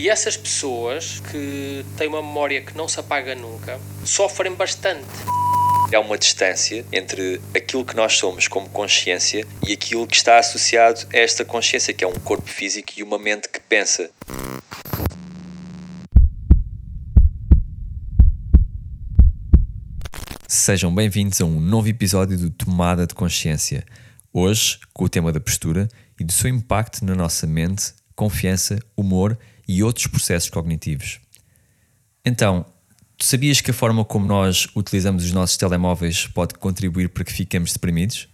E essas pessoas que têm uma memória que não se apaga nunca sofrem bastante. Há uma distância entre aquilo que nós somos como consciência e aquilo que está associado a esta consciência, que é um corpo físico e uma mente que pensa. Sejam bem-vindos a um novo episódio do Tomada de Consciência. Hoje, com o tema da postura e do seu impacto na nossa mente, confiança, humor e outros processos cognitivos. Então, tu sabias que a forma como nós utilizamos os nossos telemóveis pode contribuir para que fiquemos deprimidos?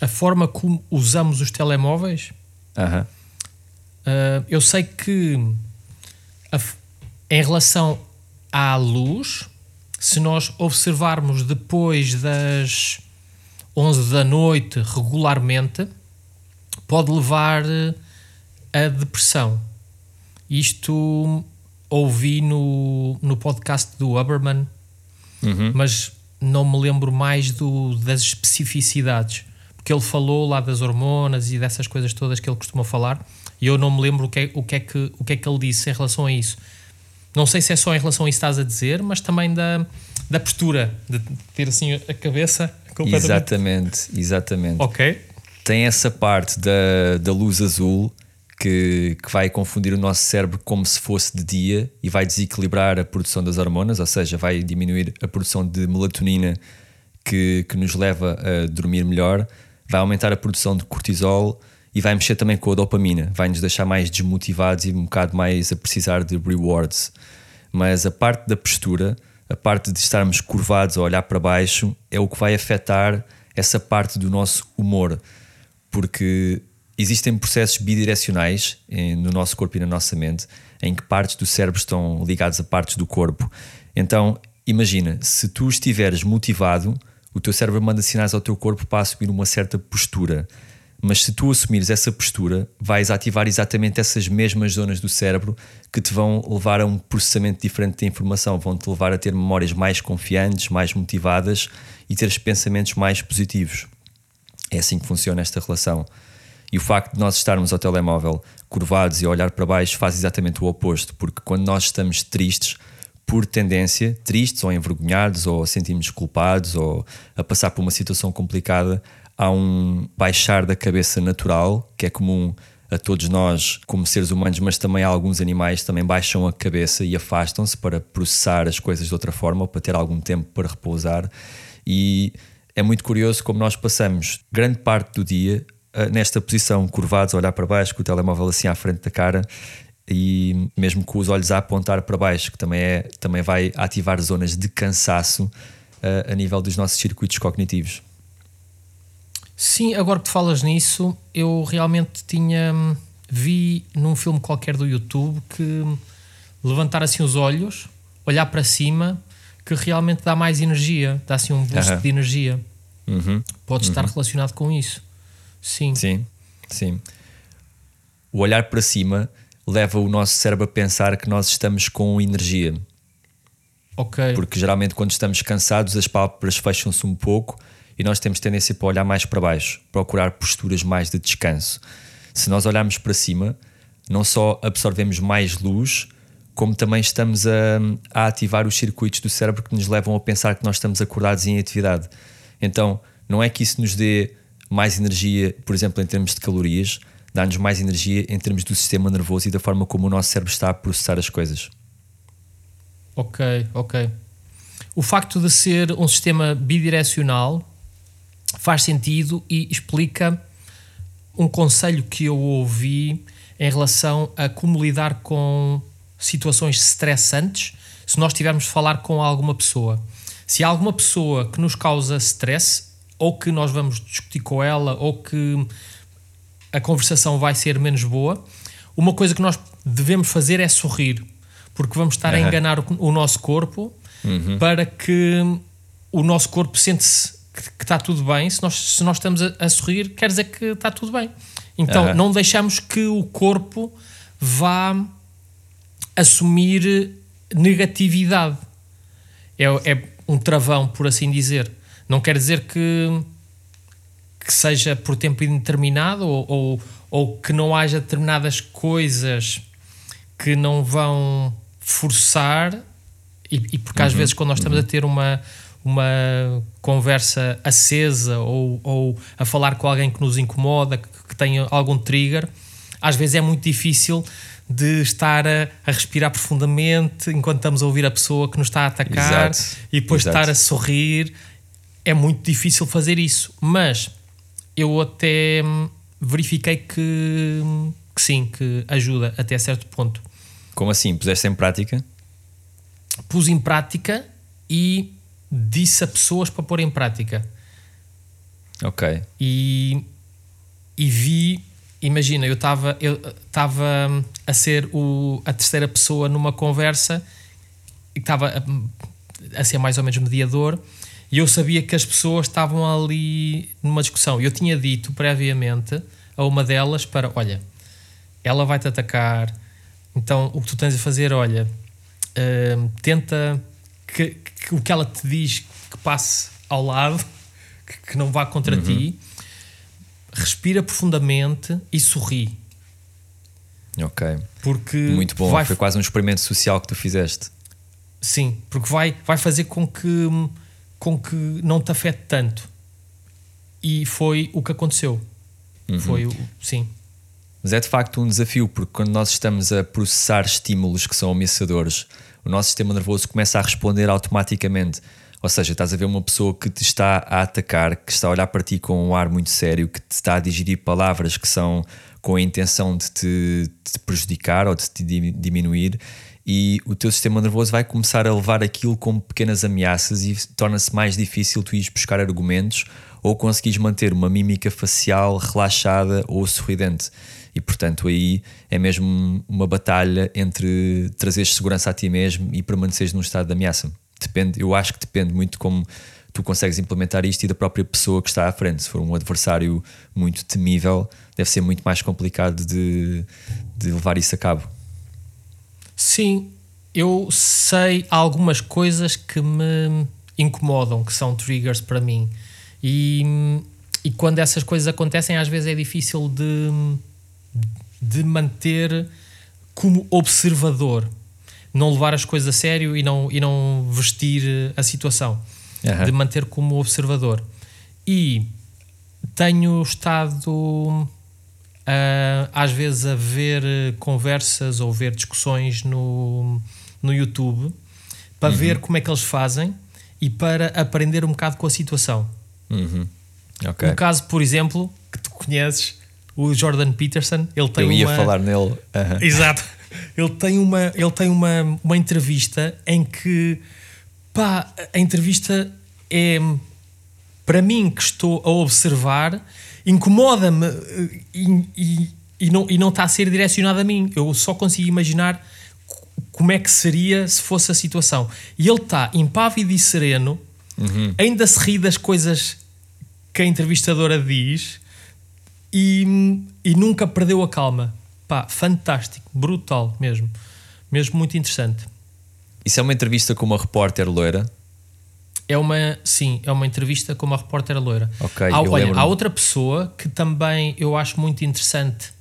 A forma como usamos os telemóveis? Aham. Uh, eu sei que a, em relação à luz, se nós observarmos depois das 11 da noite regularmente, pode levar a depressão. Isto ouvi no, no podcast do Uberman, uhum. mas não me lembro mais do, das especificidades. Porque ele falou lá das hormonas e dessas coisas todas que ele costuma falar, e eu não me lembro o que, é, o que, é, que, o que, é que ele disse em relação a isso. Não sei se é só em relação a isso que estás a dizer, mas também da, da postura, de ter assim a cabeça completamente. Exatamente, exatamente. Ok. Tem essa parte da, da luz azul que, que, vai confundir o nosso cérebro como se fosse de dia e vai desequilibrar a produção das hormonas, ou seja, vai diminuir a produção de melatonina que, que nos leva a dormir melhor, vai aumentar a produção de cortisol e vai mexer também com a dopamina, vai nos deixar mais desmotivados e um bocado mais a precisar de rewards. Mas a parte da postura, a parte de estarmos curvados a olhar para baixo, é o que vai afetar essa parte do nosso humor, porque existem processos bidirecionais no nosso corpo e na nossa mente, em que partes do cérebro estão ligadas a partes do corpo. Então, imagina, se tu estiveres motivado, o teu cérebro manda sinais ao teu corpo para assumir uma certa postura. Mas se tu assumires essa postura, vais ativar exatamente essas mesmas zonas do cérebro que te vão levar a um processamento diferente de informação, vão te levar a ter memórias mais confiantes, mais motivadas e ter pensamentos mais positivos. É assim que funciona esta relação. E o facto de nós estarmos ao telemóvel curvados e olhar para baixo faz exatamente o oposto, porque quando nós estamos tristes, por tendência, tristes ou envergonhados ou sentimos culpados ou a passar por uma situação complicada, há um baixar da cabeça natural que é comum a todos nós como seres humanos, mas também alguns animais também baixam a cabeça e afastam-se para processar as coisas de outra forma ou para ter algum tempo para repousar. E é muito curioso como nós passamos grande parte do dia nesta posição, curvados, a olhar para baixo, com o telemóvel assim à frente da cara e mesmo com os olhos a apontar para baixo, que também, é, também vai ativar zonas de cansaço uh, a nível dos nossos circuitos cognitivos. Sim, agora que tu falas nisso, eu realmente tinha. Vi num filme qualquer do YouTube que levantar assim os olhos, olhar para cima, que realmente dá mais energia, dá assim um boost de energia. Uhum. Pode estar uhum. relacionado com isso. Sim. Sim, sim. O olhar para cima leva o nosso cérebro a pensar que nós estamos com energia. Ok. Porque geralmente quando estamos cansados as pálpebras fecham-se um pouco e nós temos tendência para olhar mais para baixo, procurar posturas mais de descanso. Se nós olharmos para cima, não só absorvemos mais luz, como também estamos a, a ativar os circuitos do cérebro que nos levam a pensar que nós estamos acordados em atividade. Então, não é que isso nos dê mais energia, por exemplo, em termos de calorias, dá-nos mais energia em termos do sistema nervoso e da forma como o nosso cérebro está a processar as coisas. Ok, ok. O facto de ser um sistema bidirecional faz sentido e explica um conselho que eu ouvi em relação a como lidar com situações estressantes se nós tivermos de falar com alguma pessoa. Se há alguma pessoa que nos causa stress, ou que nós vamos discutir com ela, ou que a conversação vai ser menos boa, uma coisa que nós devemos fazer é sorrir, porque vamos estar uhum. a enganar o, o nosso corpo uhum. para que o nosso corpo sente-se que, que, está tudo bem. Se nós, se nós estamos a, a, sorrir, quer dizer que está tudo bem. Então uhum. não deixamos que o corpo vá assumir negatividade. É, é um travão, por assim dizer. Não quer dizer que, que seja por tempo indeterminado ou, ou, ou que não haja determinadas coisas que não vão forçar, e, e porque às vezes quando nós estamos a ter uma, uma conversa acesa ou, ou a falar com alguém que nos incomoda, que, que tenha algum trigger, às vezes é muito difícil de estar a, a, respirar profundamente enquanto estamos a ouvir a pessoa que nos está a atacar Exato. e depois Exato. estar a sorrir. É muito difícil fazer isso, mas eu até hum, verifiquei que, que sim, que ajuda até certo ponto. Como assim? Puseste em prática? Pus em prática e disse a pessoas para pôr em prática. Ok. e, e vi, imagina, eu estava eu estava a ser o, a terceira pessoa numa conversa e estava a, a ser mais ou menos mediador e eu sabia que as pessoas estavam ali numa discussão. Eu tinha dito previamente a uma delas para, olha, ela vai-te atacar, então o que tu tens a fazer, olha, hum, tenta que, que o que ela te diz que passe ao lado, que, que não vá contra ti, respira profundamente e sorri. Ok. Porque Muito bom. vai, Foi quase um experimento social que tu fizeste. Sim, porque vai, vai fazer com que, com que não te afete tanto. E foi o que aconteceu. Foi o. Sim. Mas é de facto um desafio, porque quando nós estamos a processar estímulos que são ameaçadores, o nosso sistema nervoso começa a responder automaticamente. Ou seja, estás a ver uma pessoa que te está a atacar, que está a olhar para ti com um ar muito sério, que te está a digerir palavras que são com a intenção de te, de te prejudicar ou de te di- diminuir, e o teu sistema nervoso vai começar a levar aquilo como pequenas ameaças e torna-se mais difícil tu ires buscar argumentos ou conseguires manter uma mímica facial relaxada ou sorridente. E portanto aí é mesmo uma batalha entre trazeres segurança a ti mesmo e permaneceres num estado de ameaça. Depende, eu acho que depende muito como tu consegues implementar isto e da própria pessoa que está à frente. Se for um adversário muito temível, deve ser muito mais complicado de, de levar isso a cabo. Sim, eu sei algumas coisas que me incomodam, que são triggers para mim. E, e quando essas coisas acontecem, às vezes é difícil de, de manter como observador. Não levar as coisas a sério e não, e não vestir a situação. Aham. De manter como observador. E tenho estado às vezes a ver eh, conversas ou ver discussões no, no YouTube para ver como é que eles fazem e para aprender um bocado com a situação. Uhum. Ok. Um caso, por exemplo, que tu conheces, o Jordan Peterson, ele tem Eu ia uma... falar nele. Aham. Exato. Ele tem uma, ele tem uma, uma entrevista em que pá, a entrevista é para mim que estou a observar, incomoda-me eh, e, e, e não, e não está a ser direcionado a mim. Eu só consigo imaginar co- como é que seria se fosse a situação. E ele está impávido e sereno, ainda se ri das coisas que a entrevistadora diz e, e nunca perdeu a calma. Pá, fantástico, brutal mesmo. Mesmo muito interessante. Isso é uma entrevista com uma repórter loira. É uma, sim, é uma entrevista com uma repórter loira. Ok, há, olha, há outra pessoa que também eu acho muito interessante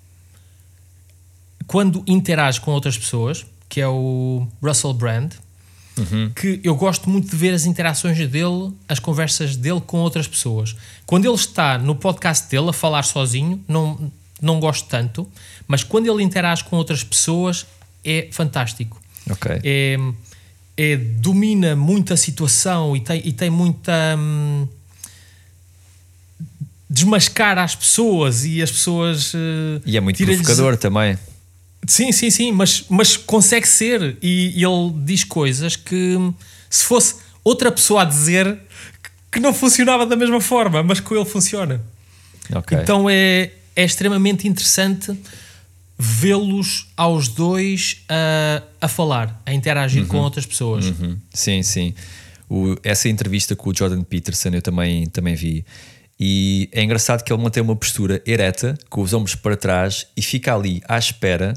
quando interage com outras pessoas, que é o Russell Brand, Uhum. que eu gosto muito de ver as interações dele, as conversas dele com outras pessoas. Quando ele está no podcast dele a falar sozinho, não, não gosto tanto, mas quando ele interage com outras pessoas, é fantástico Ok. é, é- domina muito a situação e tem, e tem muita hum, desmascara as pessoas e as pessoas eh, E é muito provocador também. sim, sim, sim, mas, mas consegue ser e, e ele diz coisas que hum, se fosse outra pessoa a dizer que não funcionava da mesma forma, mas com ele funciona. Ok. Então é, é extremamente interessante vê-los aos dois a, a falar, a interagir com outras pessoas. Uhum. Sim, sim. O- essa entrevista com o Jordan Peterson eu também, também vi. E é engraçado que ele mantém uma postura ereta, com os ombros para trás, e fica ali à espera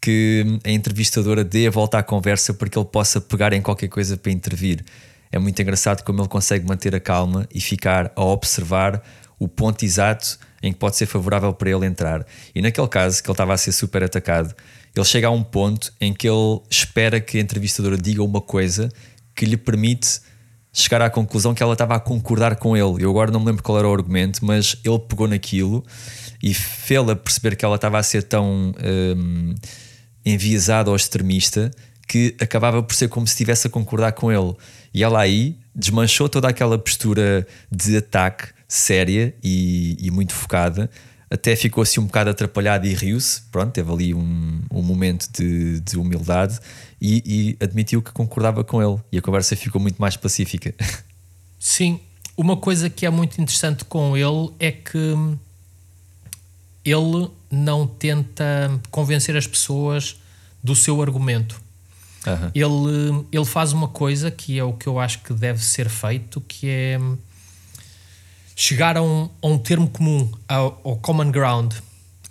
que a entrevistadora dê a volta à conversa para que ele possa pegar em qualquer coisa para intervir. É muito engraçado como ele consegue manter a calma e ficar a observar o ponto exato em que pode ser favorável para ele entrar. E naquele caso, que ele estava a ser super atacado, ele chega a um ponto em que ele espera que a entrevistadora diga uma coisa que lhe permite chegar à conclusão que ela estava a concordar com ele. Eu agora não me lembro qual era o argumento, mas ele pegou naquilo e fê-la perceber que ela estava a ser tão um, enviesada ou extremista que acabava por ser como se estivesse a concordar com ele. E ela aí desmanchou toda aquela postura de ataque séria e, e muito focada. Até ficou assim um bocado atrapalhada e riu-se. Pronto, teve ali um, um momento de, de humildade e, e admitiu que concordava com ele. E a conversa ficou muito mais pacífica. Sim, uma coisa que é muito interessante com ele é que ele não tenta convencer as pessoas do seu argumento. Aham. Ele, ele faz uma coisa que é o que eu acho que deve ser feito, que é chegar a um, a um termo comum, ao, ao common ground.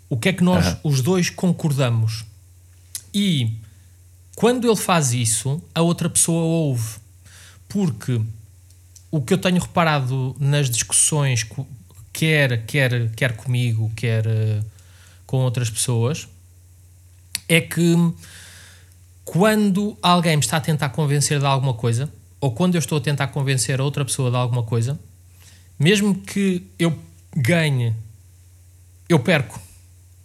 O que é que nós Aham. os dois concordamos? E quando ele faz isso, a outra pessoa ouve. Porque o que eu tenho reparado nas discussões, quer, quer, quer comigo, quer eh, com outras pessoas, é que quando alguém me está a tentar convencer de alguma coisa, ou quando eu estou a tentar convencer a outra pessoa de alguma coisa, mesmo que eu ganhe, eu perco.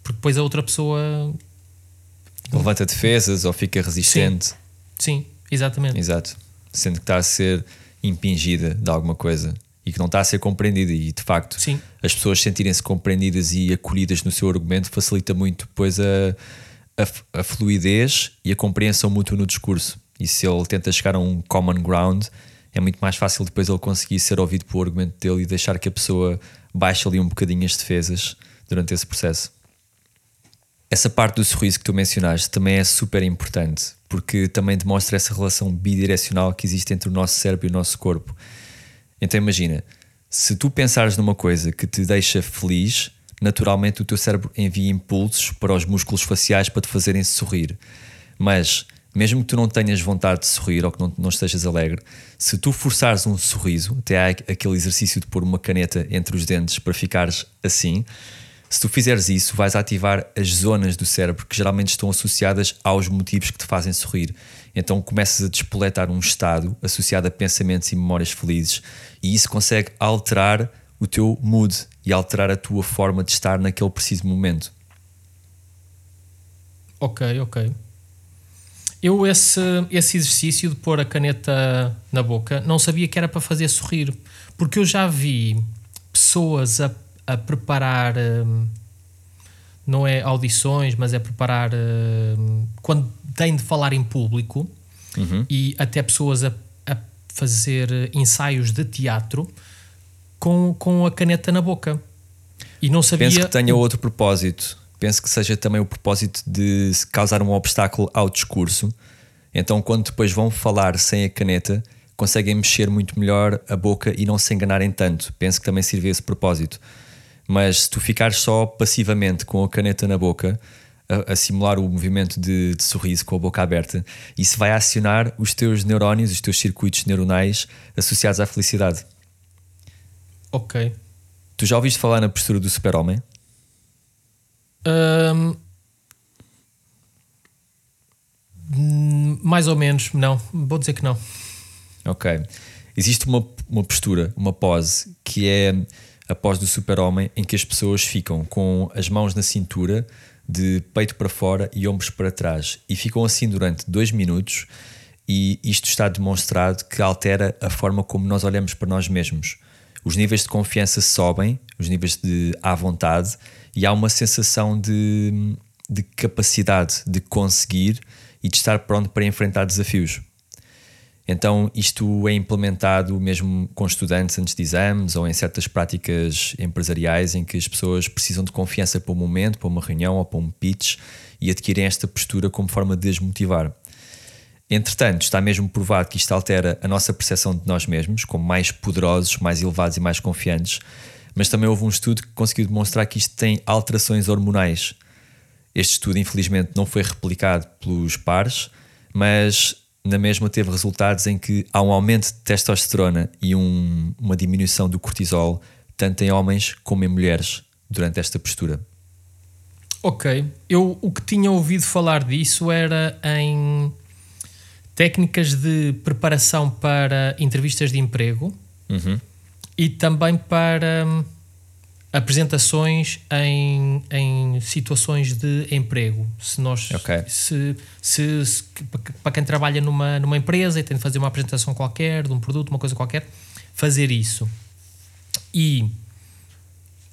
Porque depois a outra pessoa. Levanta defesas ou fica resistente. Sim, exatamente. Exato. Sendo que está a ser impingida de alguma coisa e que não está a ser compreendida. E de facto, Sim. as pessoas sentirem-se compreendidas e acolhidas no seu argumento facilita muito depois a, a, a fluidez e a compreensão mútua no discurso. E se ele tenta chegar a um common ground, é muito mais fácil depois ele conseguir ser ouvido pelo argumento dele e deixar que a pessoa baixe ali um bocadinho as defesas durante esse processo. Essa parte do sorriso que tu mencionaste também é super importante, porque também demonstra essa relação bidirecional que existe entre o nosso cérebro e o nosso corpo. Então imagina, se tu pensares numa coisa que te deixa feliz, naturalmente o teu cérebro envia impulsos para os músculos faciais para te fazerem sorrir. Mas, mesmo que tu não tenhas vontade de sorrir ou que não, não estejas alegre, se tu forçares um sorriso, até há aquele exercício de pôr uma caneta entre os dentes para ficares assim, se tu fizeres isso, vais ativar as zonas do cérebro que geralmente estão associadas aos motivos que te fazem sorrir. Então começas a despoletar um estado associado a pensamentos e memórias felizes, e isso consegue alterar o teu mood e alterar a tua forma de estar naquele preciso momento. Ok, ok. Eu, esse, esse exercício de pôr a caneta na boca, não sabia que era para fazer sorrir. Porque eu já vi pessoas a, a preparar, hum, não é audições, mas é preparar hum, quando têm de falar em público e até pessoas a, a fazer ensaios de teatro com, com a caneta na boca. E não sabia. Penso que tenha outro propósito. Penso que seja também o propósito de causar um obstáculo ao discurso. Então, quando depois vão falar sem a caneta, conseguem mexer muito melhor a boca e não se enganarem tanto. Penso que também sirve esse propósito. Mas se tu ficares só passivamente com a caneta na boca, a, a simular o movimento de, de sorriso com a boca aberta, isso vai acionar os teus neurónios, os teus circuitos neuronais associados à felicidade. Ok. Tu já ouviste falar na postura do super-homem? Hum, mais ou menos, não. Vou dizer que não. Ok. Existe uma, uma postura, uma pose, que é a pose do super-homem, em que as pessoas ficam com as mãos na cintura, de peito para fora e ombros para trás. E ficam assim durante dois minutos, e isto está demonstrado que altera a forma como nós olhamos para nós mesmos. Os níveis de confiança sobem, os níveis de à vontade, e há uma sensação de, de capacidade de conseguir e de estar pronto para enfrentar desafios. Então, isto é implementado mesmo com estudantes antes de exames ou em certas práticas empresariais em que as pessoas precisam de confiança para um momento, para uma reunião ou para um pitch e adquirem esta postura como forma de desmotivar. Entretanto, está mesmo provado que isto altera a nossa percepção de nós mesmos, como mais poderosos, mais elevados e mais confiantes, mas também houve um estudo que conseguiu demonstrar que isto tem alterações hormonais. Este estudo, infelizmente, não foi replicado pelos pares, mas na mesma teve resultados em que há um aumento de testosterona e um- uma diminuição do cortisol, tanto em homens como em mulheres, durante esta postura. Ok. Eu o que tinha ouvido falar disso era em técnicas de preparação para entrevistas de emprego Uhum. E também para hum, apresentações em, em situações de emprego. Se nós Ok. se, se, se- para quem trabalha numa, numa empresa e tem de fazer uma apresentação qualquer de um produto, uma coisa qualquer, fazer isso. E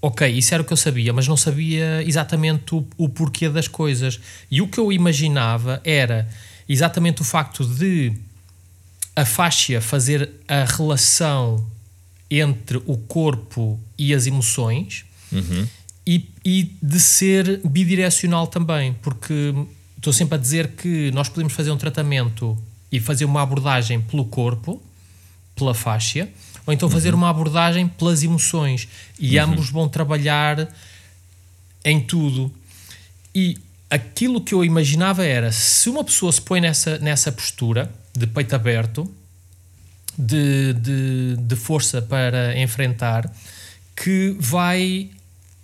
ok, isso era o que eu sabia, mas não sabia exatamente o, o porquê das coisas. E o que eu imaginava era exatamente o facto de a faixa fazer a relação entre o corpo e as emoções e, e de ser bidirecional também, porque estou sempre a dizer que nós podemos fazer um tratamento e fazer uma abordagem pelo corpo, pela faixa, ou então fazer uma abordagem pelas emoções e ambos vão trabalhar em tudo. E aquilo que eu imaginava era se uma pessoa se põe nessa, nessa postura de peito aberto, de, de, de força para enfrentar, que vai,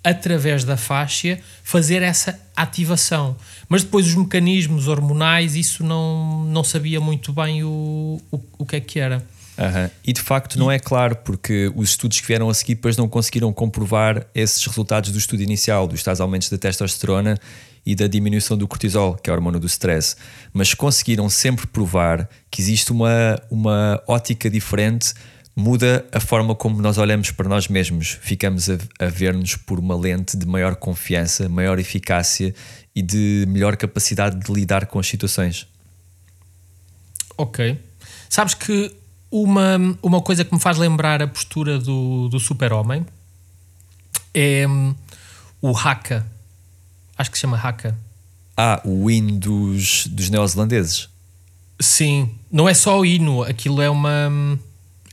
através da faixa, fazer essa ativação. Mas depois os mecanismos hormonais, isso não, não sabia muito bem o, o, o que é que era. Aham. E de facto não é claro, porque os estudos que vieram a seguir depois não conseguiram comprovar esses resultados do estudo inicial, dos tais aumentos da testosterona e da diminuição do cortisol, que é a hormona do stress. Mas conseguiram sempre provar que existe uma, uma ótica diferente, muda a forma como nós olhamos para nós mesmos. Ficamos a, a ver-nos por uma lente de maior confiança, maior eficácia e de melhor capacidade de lidar com as situações. Ok. Sabes que uma, uma coisa que me faz lembrar a postura do, do super-homem é hum, o haka. Acho que se chama haka. Ah, o hino dos, dos neozelandeses. Sim, não é só o hino, aquilo é uma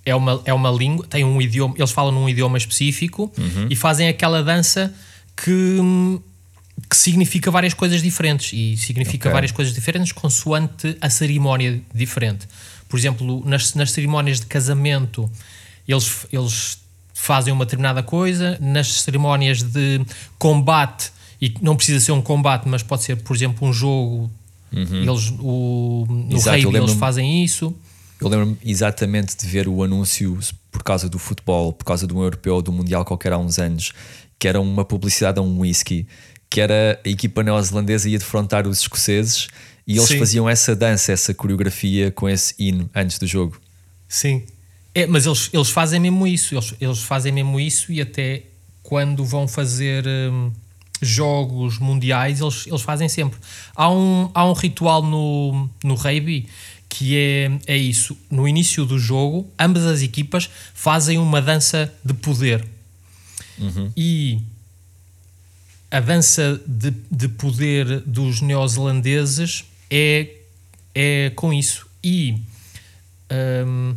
é uma, é uma língua, tem um idioma, eles falam num idioma específico e fazem aquela dança que, que significa várias coisas diferentes e significa Ok. várias coisas diferentes consoante a cerimónia diferente. Por exemplo, nas, nas cerimónias de casamento, eles, eles fazem uma determinada coisa, nas cerimónias de combate, e não precisa ser um combate, mas pode ser, por exemplo, um jogo. Eles, o, no Exato, rugby eles fazem isso. Eu lembro-me exatamente de ver o anúncio por causa do futebol, por causa de um europeu ou do mundial qualquer há uns anos, que era uma publicidade a um whisky, que era a equipa neozelandesa ia defrontar os escoceses e eles Sim. faziam essa dança, essa coreografia com esse hino antes do jogo. Sim. É, mas eles, eles fazem mesmo isso. Eles, eles fazem mesmo isso e até quando vão fazer hum, jogos mundiais, eles, eles fazem sempre. Há um, há um ritual no, no rugby que é, é isso. No início do jogo, ambas as equipas fazem uma dança de poder. E a dança de, de poder dos neozelandeses é, é com isso. E hum,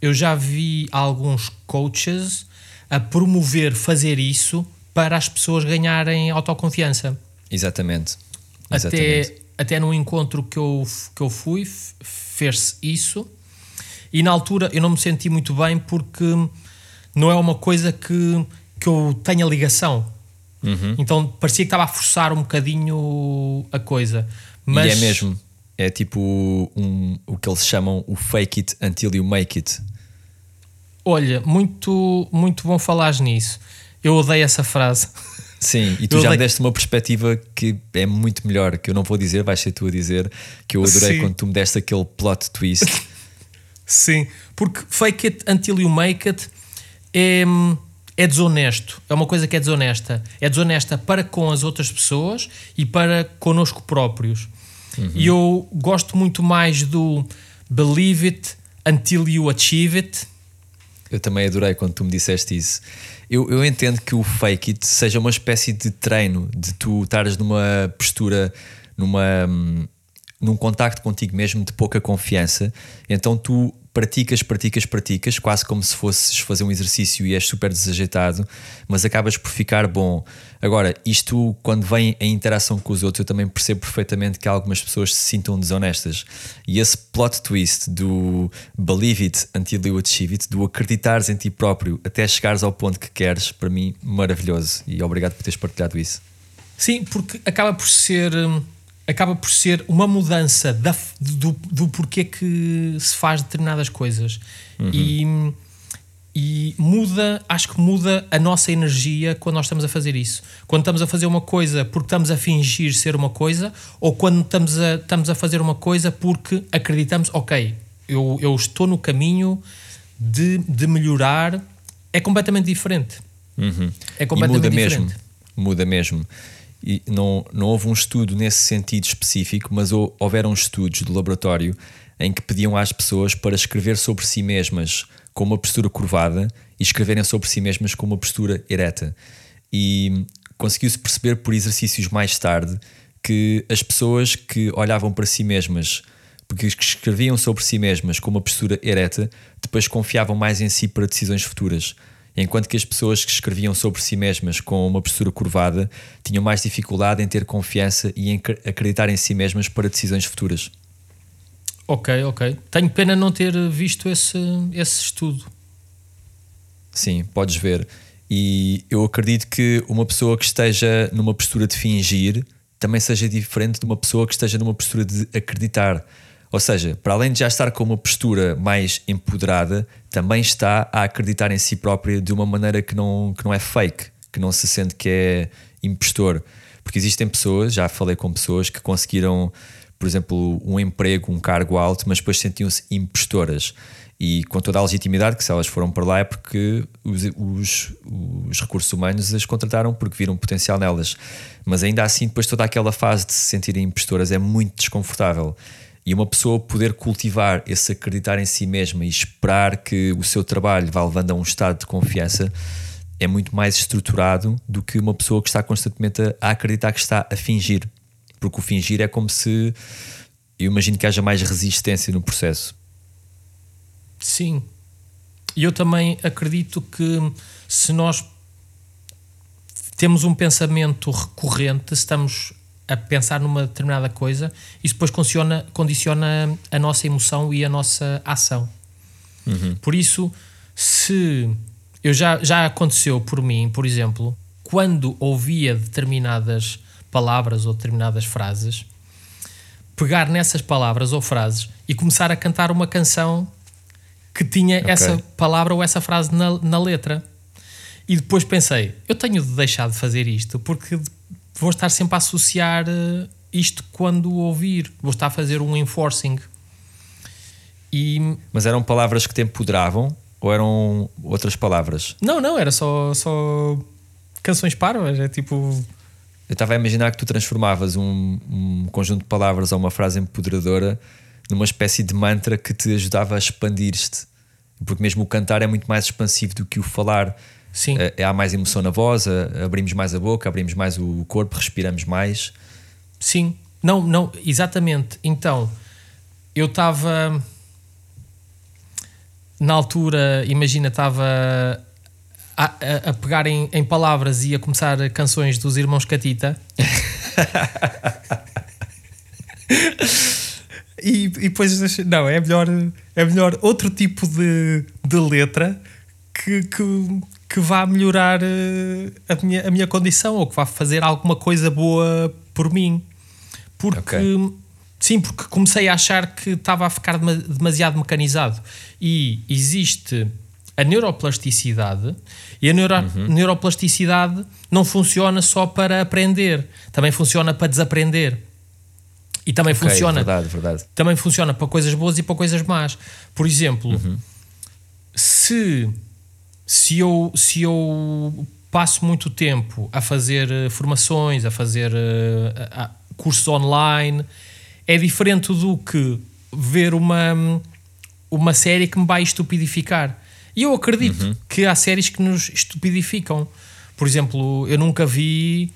eu já vi alguns coaches a promover fazer isso para as pessoas ganharem autoconfiança. Exatamente. Exatamente. Até, até no encontro que eu, que eu fui, fez-se isso. E na altura eu não me senti muito bem porque não é uma coisa que, que eu tenha ligação. Uhum. Então parecia que estava a forçar um bocadinho a coisa. Mas E é mesmo. É tipo um, o que eles chamam o fake it until you make it. Olha, muito, muito bom falares nisso. Eu odeio essa frase. Sim, e tu Eu já me odeio- deste uma perspectiva que é muito melhor, que eu não vou dizer, vais ser tu a dizer, que eu adorei Sim. quando tu me deste aquele plot twist. Sim, porque fake it until you make it é, é desonesto. É uma coisa que é desonesta. É desonesta para com as outras pessoas e para connosco próprios. E eu gosto muito mais do believe it until you achieve it. Eu também adorei quando tu me disseste isso. Eu, eu entendo que o fake it seja uma espécie de treino, de tu estares numa postura, numa, hum, num contacto contigo mesmo de pouca confiança. Então tu praticas, praticas, praticas, quase como se fosses fazer um exercício e és super desajeitado, mas acabas por ficar bom. Agora, isto quando vem em interação com os outros, eu também percebo perfeitamente que algumas pessoas se sintam desonestas. E esse plot twist do believe it until you achieve it, do acreditares em ti próprio até chegares ao ponto que queres, para mim, maravilhoso. E obrigado por teres partilhado isso. Sim, porque acaba por ser hum, acaba por ser uma mudança da, do, do porquê que se faz determinadas coisas e, e muda, acho que muda a nossa energia quando nós estamos a fazer isso. Quando estamos a fazer uma coisa porque estamos a fingir ser uma coisa, ou quando estamos a, estamos a fazer uma coisa porque acreditamos, ok, eu, eu estou no caminho de, de melhorar, é completamente diferente. É E completamente muda diferente. mesmo. Muda mesmo. E não, não houve um estudo nesse sentido específico, mas hou- houveram estudos de laboratório em que pediam às pessoas para escrever sobre si mesmas com uma postura curvada e escreverem sobre si mesmas com uma postura ereta. E conseguiu-se perceber por exercícios mais tarde que as pessoas que olhavam para si mesmas, porque que escreviam sobre si mesmas com uma postura ereta, depois confiavam mais em si para decisões futuras. Enquanto que as pessoas que escreviam sobre si mesmas com uma postura curvada tinham mais dificuldade em ter confiança e em cre- acreditar em si mesmas para decisões futuras. Ok, ok. Tenho pena não ter visto esse, esse estudo. Sim, podes ver. E eu acredito que uma pessoa que esteja numa postura de fingir também seja diferente de uma pessoa que esteja numa postura de acreditar. Ou seja, para além de já estar com uma postura mais empoderada, também está a acreditar em si própria de uma maneira que não, que não é fake, que não se sente que é impostor. Porque existem pessoas, já falei com pessoas que conseguiram, por exemplo, um emprego, um cargo alto, mas depois sentiam-se impostoras. E com toda a legitimidade que se elas foram para lá é porque os, os, os recursos humanos as contrataram porque viram potencial nelas. Mas ainda assim, depois toda aquela fase de se sentirem impostoras é muito desconfortável. E uma pessoa poder cultivar esse acreditar em si mesma e esperar que o seu trabalho vá levando a um estado de confiança é muito mais estruturado do que uma pessoa que está constantemente a, acreditar que está a fingir. Porque o fingir é como se. Eu imagino que haja mais resistência no processo. Sim. E eu também acredito que se nós temos um pensamento recorrente, estamos a pensar numa determinada coisa, isso depois condiciona, condiciona a nossa emoção e a nossa ação. Por isso, se eu já, já aconteceu por mim, por exemplo, quando ouvia determinadas palavras ou determinadas frases, pegar nessas palavras ou frases e começar a cantar uma canção que tinha essa palavra ou essa frase na, na letra. E depois pensei, eu tenho de deixar de fazer isto porque vou estar sempre a associar eh, isto quando ouvir, vou estar a fazer um enforcing. E Mas eram palavras que te empoderavam ou eram outras palavras? não, não, era só, só canções parvas, é tipo, Eu estava a imaginar que tu transformavas um, um conjunto de palavras ou uma frase empoderadora numa espécie de mantra que te ajudava a expandir-te. Porque mesmo o cantar é muito mais expansivo do que o falar. Sim. É, há mais emoção na voz, a- abrimos mais a boca, abrimos mais o corpo, respiramos mais. Sim, não, não, exatamente. Então, eu estava na altura, imagina, estava a, a- a pegar em, em palavras e a começar canções dos irmãos Catita. e, e depois, não, é melhor, é melhor outro tipo de, de letra que, que, que vá melhorar eh, a minha, a minha condição ou que vá fazer alguma coisa boa por mim. Porque, Ok. sim, porque comecei a achar que estava a ficar dema- demasiado mecanizado. E existe a neuroplasticidade, e a neuro- Uhum. neuroplasticidade não funciona só para aprender, também funciona para desaprender. E também Ok, funciona Verdade, verdade. também funciona para coisas boas e para coisas más. Por exemplo, Uhum. se, se, eu, se eu passo muito tempo a fazer eh, formações, a fazer eh, a- a- cursos online, é diferente do que ver uma, uma série que me vai estupidificar. E eu acredito que há séries que nos estupidificam. Por exemplo, eu nunca vi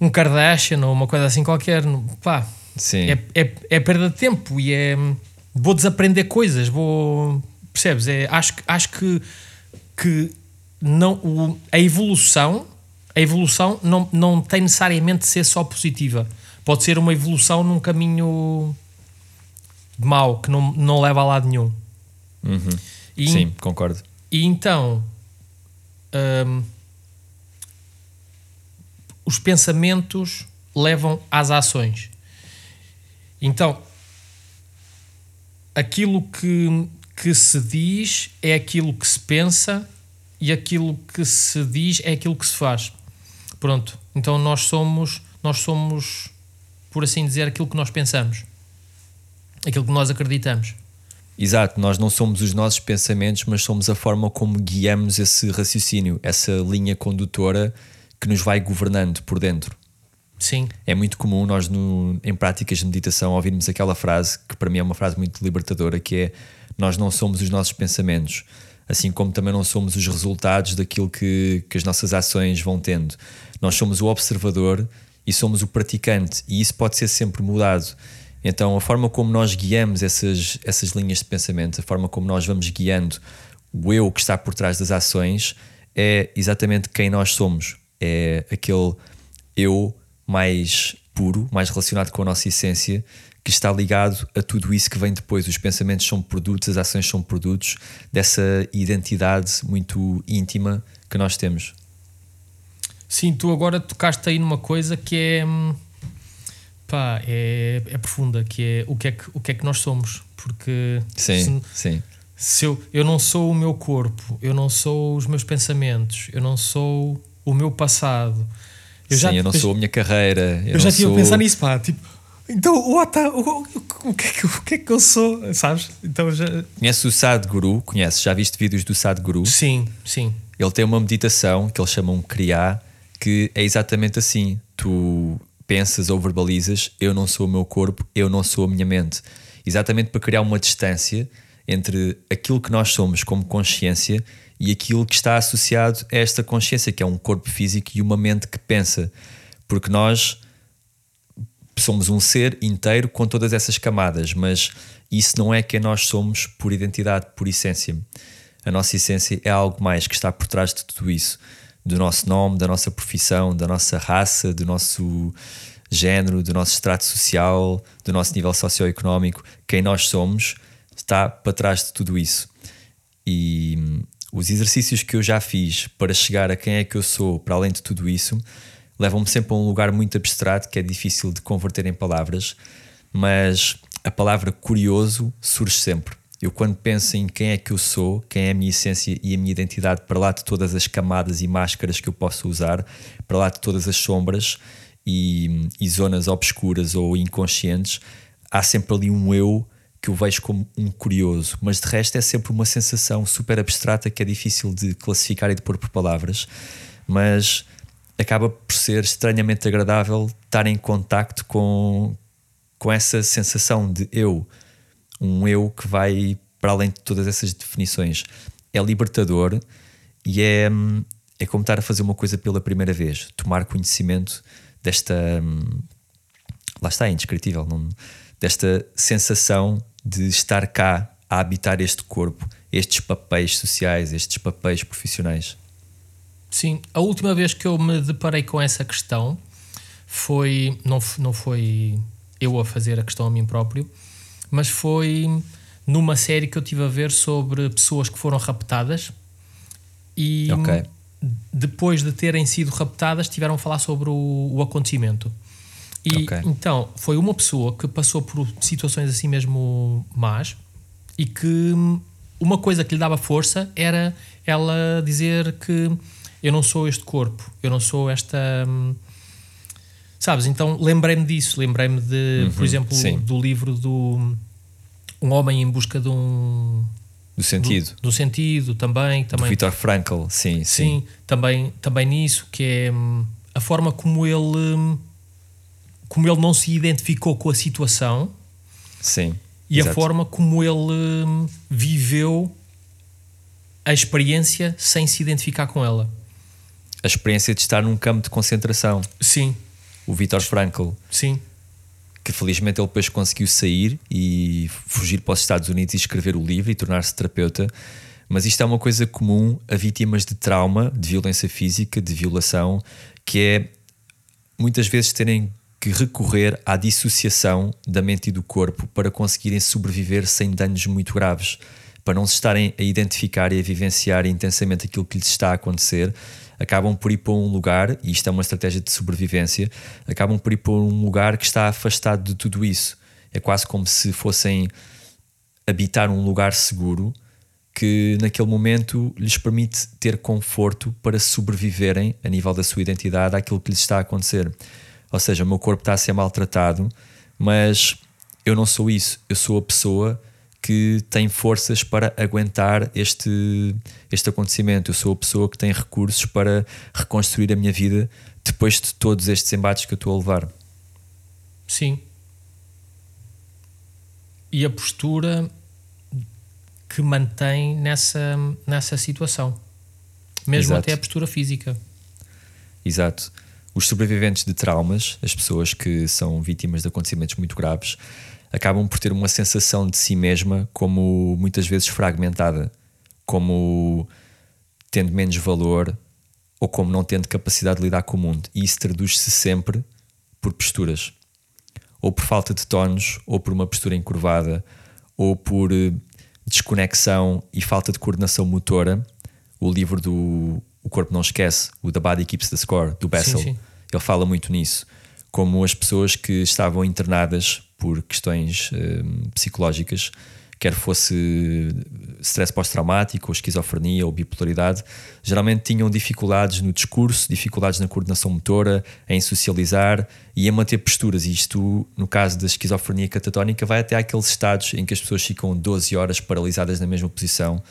um Kardashian ou uma coisa assim qualquer. Pá, Sim. é, é, é perda de tempo e é. Vou desaprender coisas, vou. Percebes? É, acho, que- acho que, que não, o- a evolução, a evolução não, não tem necessariamente de ser só positiva. Pode ser uma evolução num caminho mau que não, não leva a lado nenhum. E, Sim, concordo. e então hum, os pensamentos levam às ações. Então, aquilo que, que se diz é aquilo que se pensa e aquilo que se diz é aquilo que se faz. Pronto. Então nós somos, nós somos, por assim dizer, aquilo que nós pensamos. Aquilo que nós acreditamos. Exato, nós não somos os nossos pensamentos, mas somos a forma como guiamos esse raciocínio, essa linha condutora que nos vai governando por dentro. Sim. É muito comum nós, no, em práticas de meditação, ouvirmos aquela frase que para mim é uma frase muito libertadora, que é nós não somos os nossos pensamentos, assim como também não somos os resultados daquilo que, que as nossas ações vão tendo. Nós somos o observador e somos o praticante, e isso pode ser sempre mudado. Então, a forma como nós guiamos essas, essas linhas de pensamento, a forma como nós vamos guiando o eu que está por trás das ações, é exatamente quem nós somos. É aquele eu mais puro, mais relacionado com a nossa essência, que está ligado a tudo isso que vem depois. Os pensamentos são produtos, as ações são produtos dessa identidade muito íntima que nós temos. Sim, tu agora tocaste aí numa coisa que é hum, pá, é, é profunda, que é o que é que, o que é que nós somos. Porque sim, se, sim. se eu, eu não sou o meu corpo, eu não sou os meus pensamentos, eu não sou o meu passado, eu Sim, já, eu não sou a minha carreira. Eu, eu já tinha sou... pensado nisso, pá. Tipo, então, o, o, o, que é que, o que é que eu sou, sabes? Então já... Conheces o Sadhguru? Conheces? Já viste vídeos do Sadhguru? Sim, sim. Ele tem uma meditação que eles chamam Kriya, que é exatamente assim. Tu pensas ou verbalizas, eu não sou o meu corpo, eu não sou a minha mente. Exatamente para criar uma distância entre aquilo que nós somos como consciência e aquilo que está associado a esta consciência, que é um corpo físico e uma mente que pensa. Porque nós somos um ser inteiro com todas essas camadas, mas isso não é quem nós somos por identidade, por essência. A nossa essência é algo mais que está por trás de tudo isso. Do nosso nome, da nossa profissão, da nossa raça, do nosso género, do nosso extrato social, do nosso nível socioeconómico. Quem nós somos está para trás de tudo isso. E os exercícios que eu já fiz para chegar a quem é que eu sou, para além de tudo isso, levam-me sempre a um lugar muito abstrato que é difícil de converter em palavras, mas a palavra curioso surge sempre. Eu, quando penso em quem é que eu sou, quem é a minha essência e a minha identidade, para lá de todas as camadas e máscaras que eu posso usar, para lá de todas as sombras e, e zonas obscuras ou inconscientes, há sempre ali um eu que eu vejo como um curioso, mas de resto é sempre uma sensação super abstrata que é difícil de classificar e de pôr por palavras, mas acaba por ser estranhamente agradável estar em contacto com, com essa sensação de eu, um eu que vai para além de todas essas definições. É libertador e é, é como estar a fazer uma coisa pela primeira vez, tomar conhecimento desta. Lá está, é indescritível, não, desta sensação de estar cá a habitar este corpo, estes papéis sociais, estes papéis profissionais? Sim, a última vez que eu me deparei com essa questão foi não, não foi eu a fazer a questão a mim próprio, mas foi numa série que eu tive a ver sobre pessoas que foram raptadas e okay. depois de terem sido raptadas tiveram a falar sobre o, o acontecimento. E okay. então foi uma pessoa que passou por situações assim mesmo más e que uma coisa que lhe dava força era ela dizer que eu não sou este corpo, eu não sou esta. Sabes? Então lembrei-me disso, lembrei-me de, uhum, por exemplo, sim. do livro do Um Homem em Busca de um. Do sentido. Do, do sentido também. também do Viktor Frankl, sim, sim. Sim, também, também nisso, que é hum, a forma como ele hum, como ele não se identificou com a situação Sim, e exato. a forma como ele hum, viveu a experiência sem se identificar com ela. A experiência de estar num campo de concentração. Sim. O Viktor Frankl. Sim. Que felizmente ele depois conseguiu sair e fugir para os Estados Unidos e escrever o livro e tornar-se terapeuta. Mas isto é uma coisa comum a vítimas de trauma, de violência física, de violação, que é muitas vezes terem que recorrer à dissociação da mente e do corpo para conseguirem sobreviver sem danos muito graves, para não se estarem a identificar e a vivenciar intensamente aquilo que lhes está a acontecer, acabam por ir para um lugar, e isto é uma estratégia de sobrevivência, acabam por ir para um lugar que está afastado de tudo isso. É quase como se fossem habitar um lugar seguro que naquele momento lhes permite ter conforto para sobreviverem a nível da sua identidade àquilo que lhes está a acontecer. Ou seja, o meu corpo está a ser maltratado, mas eu não sou isso. Eu sou a pessoa que tem forças para aguentar este, este acontecimento. Eu sou a pessoa que tem recursos para reconstruir a minha vida depois de todos estes embates que eu estou a levar. Sim. E a postura que mantém nessa, nessa situação. Mesmo Exato. até a postura física. Exato. Os sobreviventes de traumas, as pessoas que são vítimas de acontecimentos muito graves, acabam por ter uma sensação de si mesma como muitas vezes fragmentada, como tendo menos valor ou como não tendo capacidade de lidar com o mundo. E isso traduz-se sempre por posturas. Ou por falta de tonos, ou por uma postura encurvada, ou por eh, desconexão e falta de coordenação motora. O livro do O Corpo Não Esquece, o The Body Keeps the Score, do Bessel, sim. ele fala muito nisso. Como as pessoas que estavam internadas por questões eh, psicológicas, quer fosse stress pós-traumático, ou esquizofrenia, ou bipolaridade, geralmente tinham dificuldades no discurso, dificuldades na coordenação motora, em socializar e em manter posturas. E isto, no caso da esquizofrenia catatónica, vai até aqueles estados em que as pessoas ficam 12 horas paralisadas na mesma posição,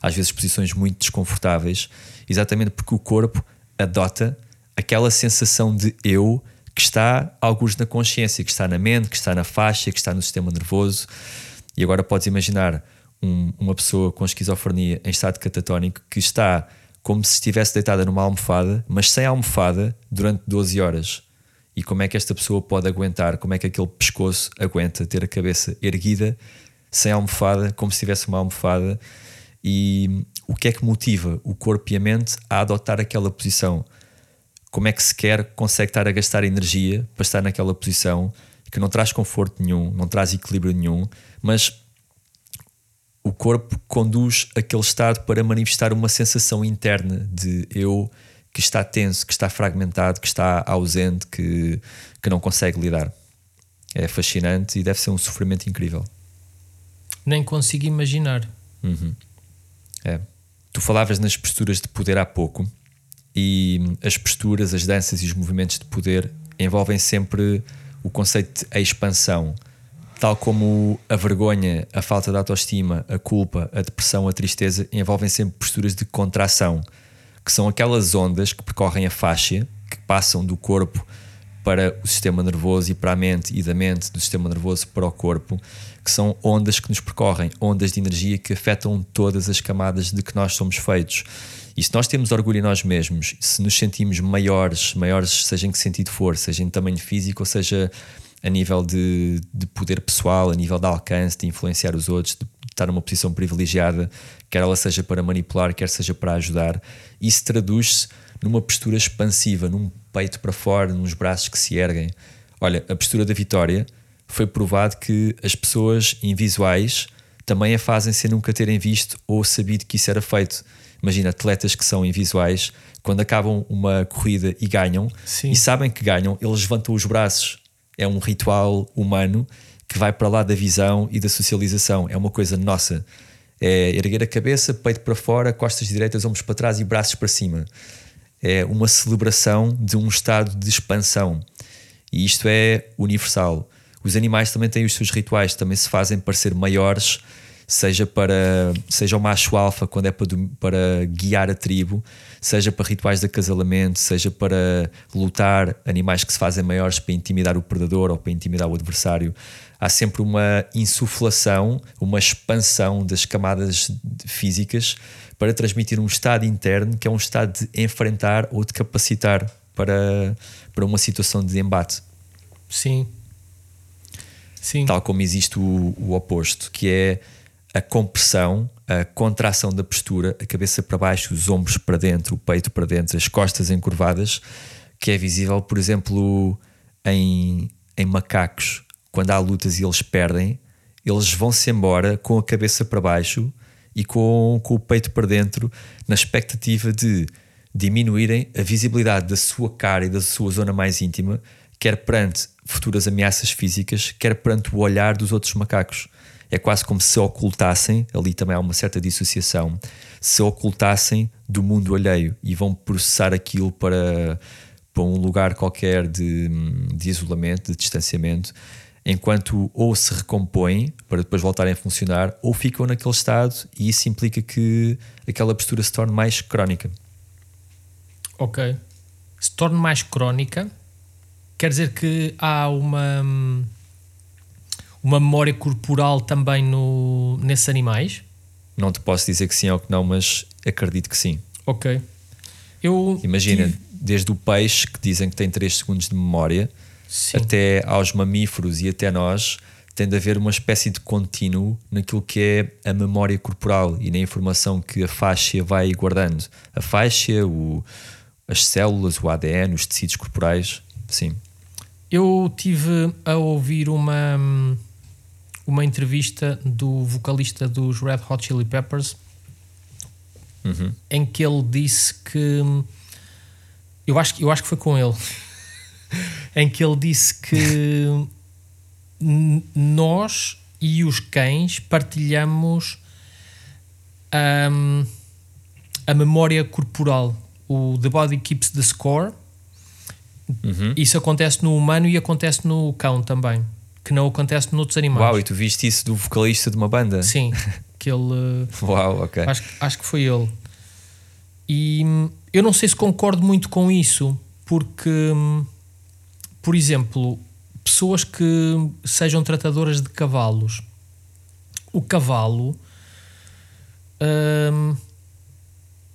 às vezes posições muito desconfortáveis, exatamente porque o corpo adota aquela sensação de eu que está alguns na consciência, que está na mente, que está na faixa, que está no sistema nervoso. E agora podes imaginar um, uma pessoa com esquizofrenia em estado catatónico que está como se estivesse deitada numa almofada, mas sem almofada, durante 12 horas. E como é que esta pessoa pode aguentar? Como é que aquele pescoço aguenta ter a cabeça erguida, sem almofada, como se tivesse uma almofada? E o que é que motiva o corpo e a mente a adotar aquela posição? Como é que sequer consegue estar a gastar energia para estar naquela posição que não traz conforto nenhum, não traz equilíbrio nenhum, mas o corpo conduz aquele estado para manifestar uma sensação interna de eu que está tenso, que está fragmentado, que está ausente, que, que não consegue lidar. É fascinante e deve ser um sofrimento incrível. Nem consigo imaginar. Uhum. É. Tu falavas nas posturas de poder há pouco e as posturas, as danças e os movimentos de poder envolvem sempre o conceito de expansão tal como a vergonha, a falta de autoestima, a culpa, a depressão, a tristeza, envolvem sempre posturas de contração, que são aquelas ondas que percorrem a faixa, que passam do corpo para o sistema nervoso e para a mente, e da mente do sistema nervoso para o corpo, que são ondas que nos percorrem, ondas de energia que afetam todas as camadas de que nós somos feitos. E se nós temos orgulho em nós mesmos, se nos sentimos maiores, maiores, seja em que sentido for, seja em tamanho físico ou seja a nível de, de poder pessoal, a nível de alcance, de influenciar os outros, de estar numa posição privilegiada, quer ela seja para manipular, quer seja para ajudar, isso traduz-se numa postura expansiva, num peito para fora, nos braços que se erguem. Olha, a postura da vitória foi provado que as pessoas invisuais também a fazem sem nunca terem visto ou sabido que isso era feito. Imagina atletas que são invisuais, quando acabam uma corrida e ganham, Sim. e sabem que ganham, eles levantam os braços é um ritual humano que vai para lá da visão e da socialização. É uma coisa nossa. É erguer a cabeça, peito para fora, costas direitas, ombros para trás e braços para cima. É uma celebração de um estado de expansão. E isto é universal. Os animais também têm os seus rituais, também se fazem parecer maiores, seja para seja o macho alfa quando é para, para guiar a tribo, seja para rituais de acasalamento, seja para lutar, animais que se fazem maiores para intimidar o predador ou para intimidar o adversário. Há sempre uma insuflação, uma expansão das camadas físicas para transmitir um estado interno que é um estado de enfrentar ou de capacitar para, para uma situação de embate. Sim. Sim. Tal como existe o, o oposto, que é a compressão, a contração da postura, a cabeça para baixo, os ombros para dentro, o peito para dentro, as costas encurvadas, que é visível, por exemplo, em, em macacos, quando há lutas e eles perdem, eles vão-se embora com a cabeça para baixo e com, com o peito para dentro, na expectativa de diminuírem a visibilidade da sua cara e da sua zona mais íntima, quer perante futuras ameaças físicas, quer perante o olhar dos outros macacos. É quase como se ocultassem, ali também há uma certa dissociação, se ocultassem do mundo alheio e vão processar aquilo para, para um lugar qualquer de, de isolamento, de distanciamento, enquanto ou se recompõem para depois voltarem a funcionar, ou ficam naquele estado e isso implica que aquela postura se torne mais crónica. Ok. Se torne mais crónica, quer dizer que há uma uma memória corporal também no, nesses animais? Não te posso dizer que sim ou que não, mas acredito que sim. Ok. Eu Imagina, tive- desde o peixe, que dizem que tem 3 segundos de memória, Sim. até aos mamíferos e até nós, tem de haver uma espécie de contínuo naquilo que é a memória corporal e na informação que a faixa vai guardando. A faixa, o, as células, o ADN, os tecidos corporais, sim. Eu tive a ouvir uma, uma entrevista do vocalista dos Red Hot Chili Peppers Uhum. em que ele disse que eu acho, que- eu acho que foi com ele em que ele disse que nós e os cães partilhamos hum, a memória corporal o The Body Keeps the Score Uhum. isso acontece no humano e acontece no cão também que não acontece noutros animais Uau, e tu viste isso do vocalista de uma banda? sim que ele Uau, ok. Acho, acho que foi ele. E hum, eu não sei se concordo muito com isso, porque, hum, por exemplo, pessoas que sejam tratadoras de cavalos, o cavalo hum,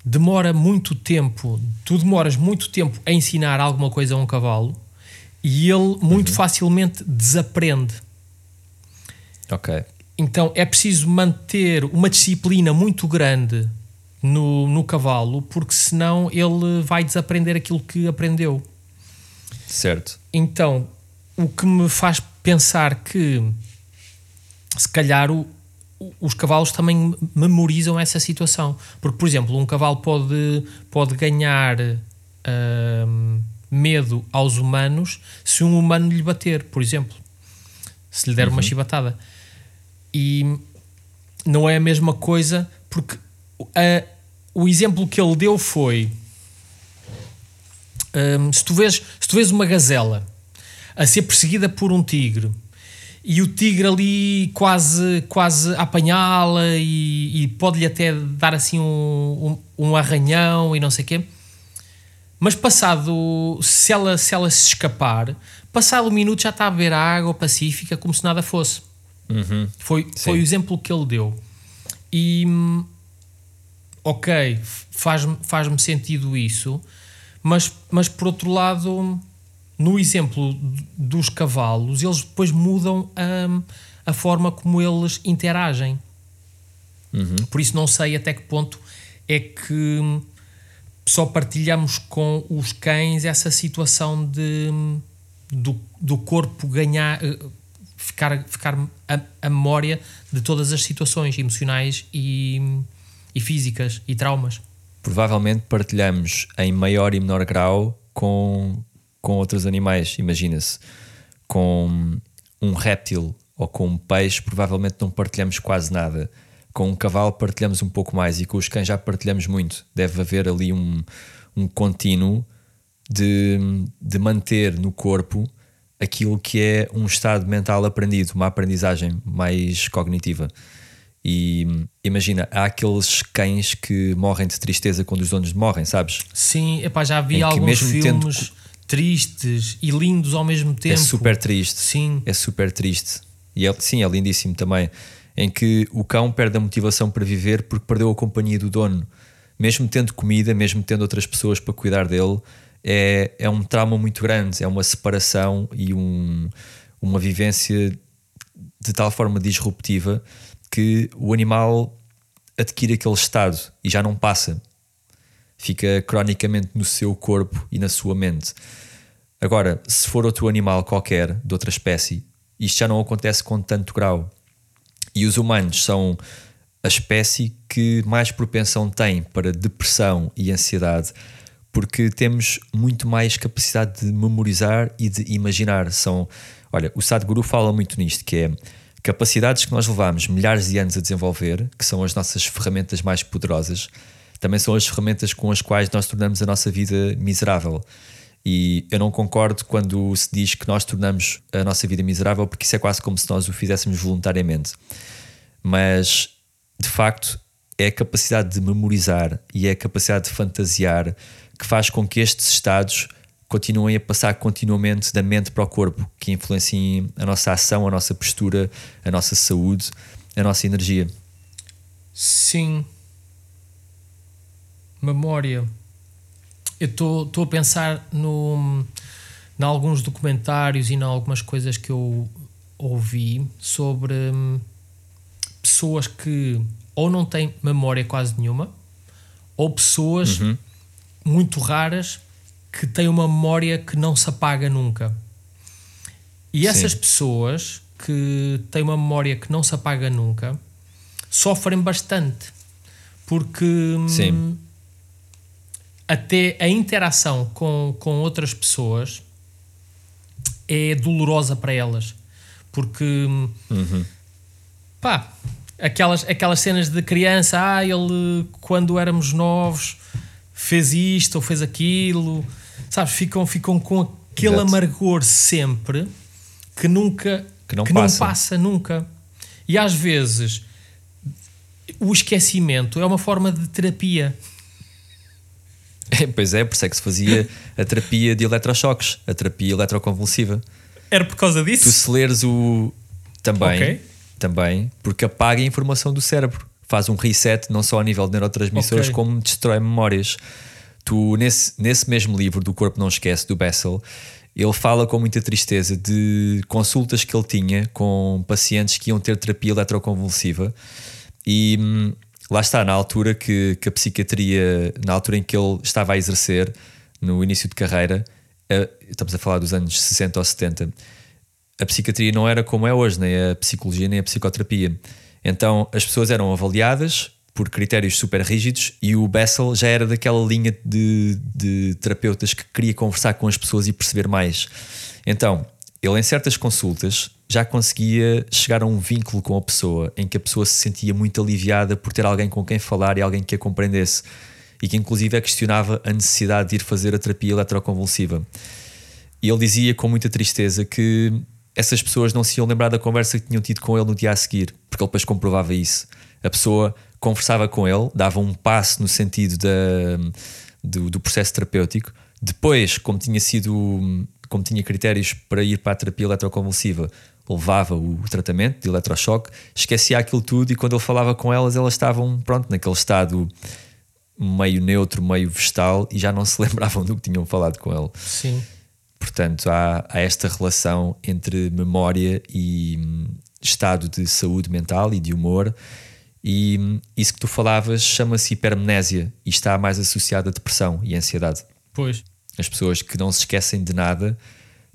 demora muito tempo, tu demoras muito tempo a ensinar alguma coisa a um cavalo e ele muito facilmente desaprende. Ok. Então é preciso manter uma disciplina muito grande no, no cavalo, porque senão ele vai desaprender aquilo que aprendeu. Certo. Então, o que me faz pensar que se calhar o- os cavalos também memorizam essa situação. Porque, por exemplo, um cavalo pode, pode ganhar ahm, medo aos humanos se um humano lhe bater, por exemplo. Se lhe der uma chibatada. E não é a mesma coisa, porque a- o exemplo que ele deu foi. Hum, se, tu vês, se tu vês uma gazela a ser perseguida por um tigre e o tigre ali quase, quase a apanhá-la e, e pode-lhe até dar assim um, um, um arranhão e não sei o quê, mas passado, se ela, se ela se escapar, passado um minuto já está a beber a água pacífica como se nada fosse. Uhum. Foi, foi o exemplo que ele deu. E ok, faz-me faz sentido isso, mas, mas por outro lado, no exemplo dos cavalos, eles depois mudam a, a forma como eles interagem. Por isso não sei até que ponto é que só partilhamos com os cães essa situação de do, do corpo ganhar eh, ficar, ficar a, a memória de todas as situações emocionais e, e físicas e traumas. Provavelmente partilhamos em maior e menor grau com, com outros animais. Imagina-se, com um réptil ou com um peixe, provavelmente não partilhamos quase nada. Com um cavalo partilhamos um pouco mais e com os cães já partilhamos muito. Deve haver ali um, um contínuo de, de manter no corpo aquilo que é um estado mental aprendido, uma aprendizagem mais cognitiva. E imagina, há aqueles cães que morrem de tristeza quando os donos morrem, sabes? Sim, epá, já vi alguns mesmo tendo filmes tristes e lindos ao mesmo tempo. É super triste. Sim, É super triste. E é, sim, é lindíssimo também. Em que o cão perde a motivação para viver porque perdeu a companhia do dono. Mesmo tendo comida, mesmo tendo outras pessoas para cuidar dele, é, é um trauma muito grande. É uma separação e um, uma vivência de tal forma disruptiva que o animal adquire aquele estado e já não passa. Fica cronicamente no seu corpo e na sua mente. Agora, se for outro animal qualquer, de outra espécie, isto já não acontece com tanto grau. E os humanos são a espécie que mais propensão tem para depressão e ansiedade porque temos muito mais capacidade de memorizar e de imaginar. São, olha, o Sadhguru fala muito nisto, que é capacidades que nós levamos milhares de anos a desenvolver, que são as nossas ferramentas mais poderosas, também são as ferramentas com as quais nós tornamos a nossa vida miserável. E eu não concordo quando se diz que nós tornamos a nossa vida miserável, porque isso é quase como se nós o fizéssemos voluntariamente. Mas, de facto, é a capacidade de memorizar e é a capacidade de fantasiar que faz com que estes estados continuem a passar continuamente da mente para o corpo, que influenciem a nossa ação, a nossa postura, a nossa saúde, a nossa energia. Sim. Memória. Eu estou a pensar no, em alguns documentários e em algumas coisas que eu ouvi sobre hum, pessoas que ou não têm memória quase nenhuma, ou pessoas uhum. muito raras que têm uma memória que não se apaga nunca. E essas Sim. pessoas que têm uma memória que não se apaga nunca sofrem bastante porque Sim. Até a interação com, com outras pessoas é dolorosa para elas porque uhum. pá, aquelas, aquelas cenas de criança, ah, ele quando éramos novos fez isto ou fez aquilo, sabes? Ficam, ficam com aquele Exato. amargor sempre que nunca que, não, que passa. não passa nunca. E às vezes o esquecimento é uma forma de terapia. É, pois é, por isso é que se fazia a terapia de eletrochoques, a terapia eletroconvulsiva. Era por causa disso? Tu se leres o. Também. Okay. Também, porque apaga a informação do cérebro. Faz um reset não só a nível de neurotransmissores, okay. como destrói memórias tu, nesse, nesse mesmo livro do Corpo Não Esquece, do Bessel, ele fala com muita tristeza de consultas que ele tinha com pacientes que iam ter terapia eletroconvulsiva e hum, lá está, na altura que, que, a psiquiatria, na altura em que ele estava a exercer, no início de carreira, estamos a falar dos anos 60 ou 70, a psiquiatria não era como é hoje, nem a psicologia, nem a psicoterapia. Então as pessoas eram avaliadas por critérios super rígidos e o Bessel já era daquela linha de, de terapeutas que queria conversar com as pessoas e perceber mais. Então, ele em certas consultas já conseguia chegar a um vínculo com a pessoa em que a pessoa se sentia muito aliviada por ter alguém com quem falar e alguém que a compreendesse e que inclusive questionava a necessidade de ir fazer a terapia eletroconvulsiva. E ele dizia com muita tristeza que essas pessoas não se iam lembrar da conversa que tinham tido com ele no dia a seguir, porque ele depois comprovava isso. A pessoa conversava com ele, dava um passo no sentido da, do, do processo terapêutico. Depois, como tinha sido, como tinha critérios para ir para a terapia eletroconvulsiva, levava o tratamento de eletrochoque, esquecia aquilo tudo e quando ele falava com elas, elas estavam pronto naquele estado meio neutro, meio vestal e já não se lembravam do que tinham falado com ele. Sim. Portanto, há, há esta relação entre memória e hum, estado de saúde mental e de humor e isso que tu falavas chama-se hipermnésia e está mais associado à depressão e ansiedade. Pois. As pessoas que não se esquecem de nada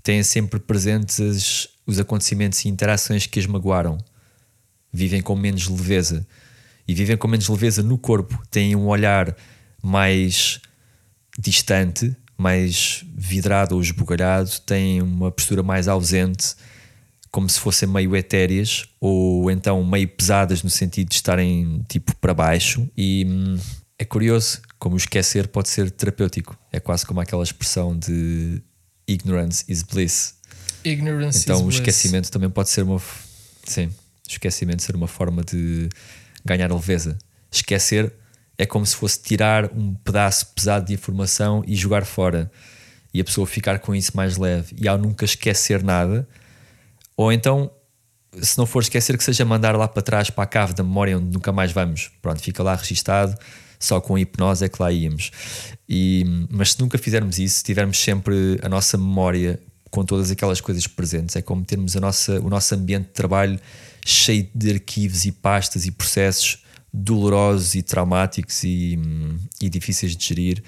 têm sempre presentes os acontecimentos e interações que as magoaram. Vivem com menos leveza. E vivem com menos leveza no corpo. Têm um olhar mais distante, mais vidrado ou esbugalhado, têm uma postura mais ausente como se fossem meio etéreas ou então meio pesadas no sentido de estarem tipo para baixo e hum, é curioso como o esquecer pode ser terapêutico. É quase como aquela expressão de ignorance is bliss. Ignorance então o esquecimento também pode ser uma sim, esquecimento ser uma forma de ganhar leveza. Esquecer é como se fosse tirar um pedaço pesado de informação e jogar fora e a pessoa ficar com isso mais leve. E ao nunca esquecer nada ou então, se não for esquecer, que seja mandar lá para trás para a cave da memória onde nunca mais vamos. Pronto, fica lá registado, só com hipnose é que lá íamos. E, mas se nunca fizermos isso, tivermos sempre a nossa memória com todas aquelas coisas presentes, é como termos a nossa, o nosso ambiente de trabalho cheio de arquivos e pastas e processos dolorosos e traumáticos e, e difíceis de gerir.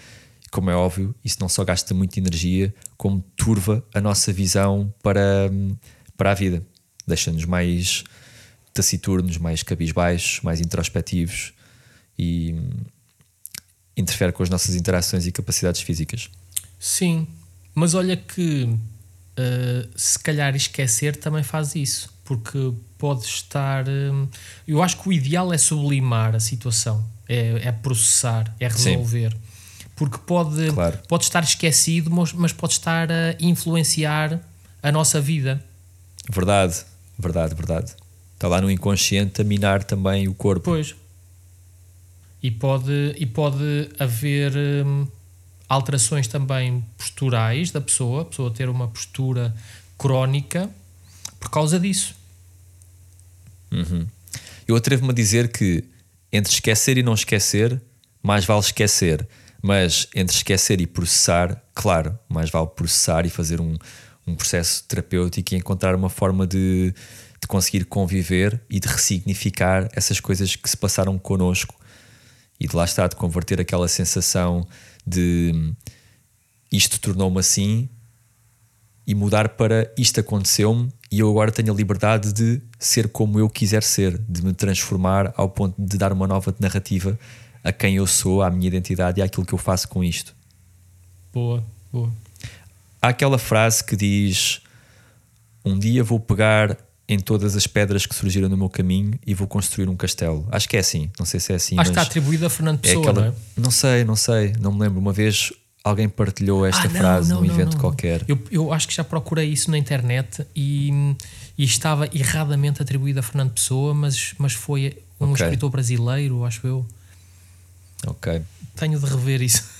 Como é óbvio, isso não só gasta muita energia, como turva a nossa visão para para a vida. Deixa-nos mais taciturnos, mais cabisbaixos, mais introspectivos e interfere com as nossas interações e capacidades físicas. Sim, mas olha que uh, se calhar esquecer também faz isso, porque pode estar. Um, eu acho que o ideal é sublimar a situação, é, é processar, é resolver. Sim. Porque pode, claro. pode estar esquecido, mas, mas pode estar a influenciar a nossa vida. Verdade, verdade, verdade. Está lá no inconsciente a minar também o corpo. Pois. E pode, e pode haver hum, alterações também posturais da pessoa, a pessoa ter uma postura crónica por causa disso. Uhum. Eu atrevo-me a dizer que entre esquecer e não esquecer, mais vale esquecer. Mas entre esquecer e processar, claro, mais vale processar e fazer um, um processo terapêutico e encontrar uma forma de, de conseguir conviver e de ressignificar essas coisas que se passaram connosco e de lá estar, de converter aquela sensação de isto tornou-me assim e mudar para isto aconteceu-me e eu agora tenho a liberdade de ser como eu quiser ser, de me transformar ao ponto de dar uma nova narrativa a quem eu sou, à minha identidade e àquilo que eu faço com isto. Boa, boa. Há aquela frase que diz: Um dia vou pegar em todas as pedras que surgiram no meu caminho e vou construir um castelo. Acho que é assim, não sei se é assim. Acho que está atribuído a Fernando é Pessoa, é aquela... não é? Não sei, não sei, não me lembro. Uma vez alguém partilhou esta ah, não, frase não, num não, evento qualquer. Eu, eu acho que já procurei isso na internet e, e estava erradamente atribuído a Fernando Pessoa, mas, mas foi um okay. escritor brasileiro, acho eu. Ok. Tenho de rever isso.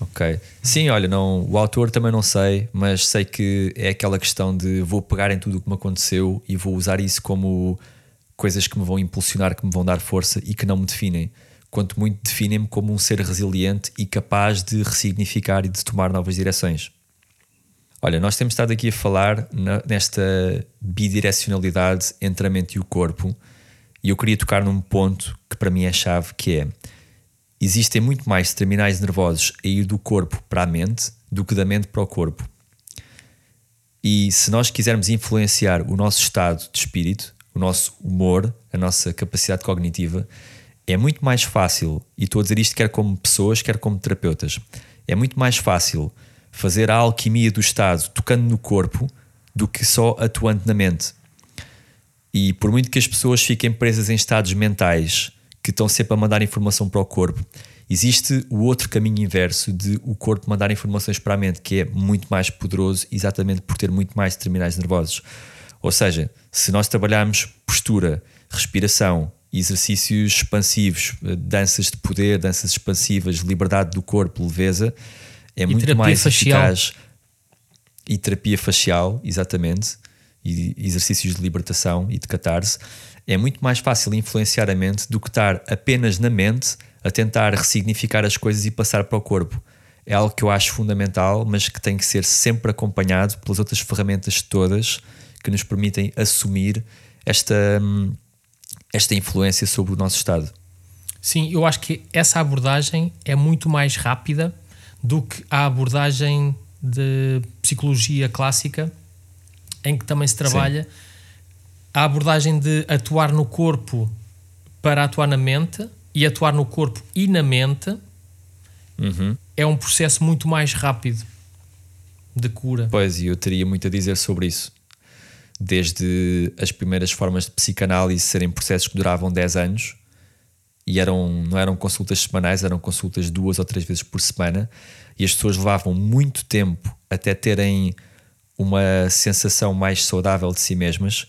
Ok. Sim, olha, não, o autor também não sei, mas sei que é aquela questão de vou pegar em tudo o que me aconteceu e vou usar isso como coisas que me vão impulsionar, que me vão dar força e que não me definem. Quanto muito definem-me como um ser resiliente e capaz de ressignificar e de tomar novas direções. Olha, nós temos estado aqui a falar nesta bidirecionalidade entre a mente e o corpo, e eu queria tocar num ponto que para mim é chave, que é existem muito mais terminais nervosos a ir do corpo para a mente do que da mente para o corpo. E se nós quisermos influenciar o nosso estado de espírito, o nosso humor, a nossa capacidade cognitiva, é muito mais fácil, e estou a dizer isto quer como pessoas, quer como terapeutas, é muito mais fácil fazer a alquimia do estado tocando no corpo do que só atuando na mente. E por muito que as pessoas fiquem presas em estados mentais que estão sempre a mandar informação para o corpo. Existe o outro caminho inverso de o corpo mandar informações para a mente, que é muito mais poderoso, exatamente por ter muito mais terminais nervosos. Ou seja, se nós trabalharmos postura, respiração, exercícios expansivos, danças de poder, danças expansivas, liberdade do corpo, leveza, é e muito mais facial. eficaz. E terapia facial, exatamente, e exercícios de libertação e de catarse, é muito mais fácil influenciar a mente do que estar apenas na mente a tentar ressignificar as coisas e passar para o corpo. É algo que eu acho fundamental, mas que tem que ser sempre acompanhado pelas outras ferramentas todas que nos permitem assumir esta, hum, esta influência sobre o nosso estado. Sim, eu acho que essa abordagem é muito mais rápida do que a abordagem de psicologia clássica, em que também se trabalha. Sim a abordagem de atuar no corpo para atuar na mente e atuar no corpo e na mente uhum. é um processo muito mais rápido de cura. Pois, e eu teria muito a dizer sobre isso. Desde as primeiras formas de psicanálise serem processos que duravam 10 anos e eram, não eram consultas semanais, eram consultas duas ou três vezes por semana e as pessoas levavam muito tempo até terem uma sensação mais saudável de si mesmas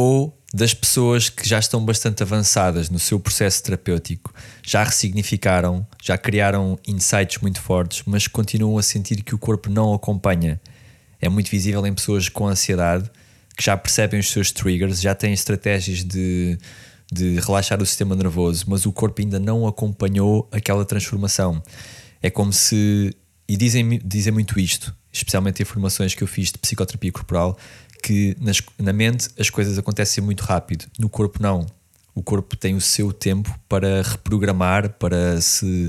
ou das pessoas que já estão bastante avançadas no seu processo terapêutico, já ressignificaram, já criaram insights muito fortes, mas continuam a sentir que o corpo não acompanha. É muito visível em pessoas com ansiedade que já percebem os seus triggers, já têm estratégias de, de relaxar o sistema nervoso, mas o corpo ainda não acompanhou aquela transformação. É como se. E dizem, dizem muito isto, especialmente em formações que eu fiz de psicoterapia corporal, que nas, na mente as coisas acontecem muito rápido, no corpo não. O corpo tem o seu tempo para reprogramar, para se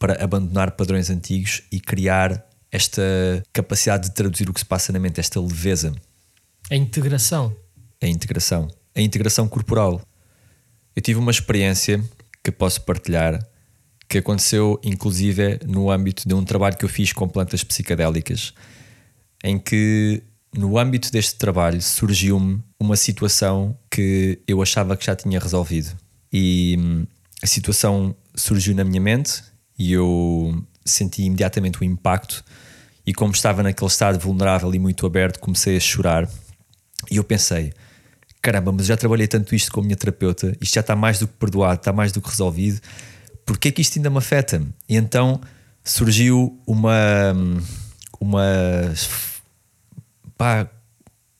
para abandonar padrões antigos e criar esta capacidade de traduzir o que se passa na mente, esta leveza. A integração. A integração. A integração corporal. Eu tive uma experiência que posso partilhar que aconteceu inclusive no âmbito de um trabalho que eu fiz com plantas psicadélicas, em que no âmbito deste trabalho surgiu-me uma situação que eu achava que já tinha resolvido. E hum, a situação surgiu na minha mente e eu senti imediatamente o impacto. E como estava naquele estado vulnerável e muito aberto, comecei a chorar. E eu pensei: caramba, mas já trabalhei tanto isto com a minha terapeuta, isto já está mais do que perdoado, está mais do que resolvido, porque é que isto ainda me afeta? E então surgiu uma. uma pá,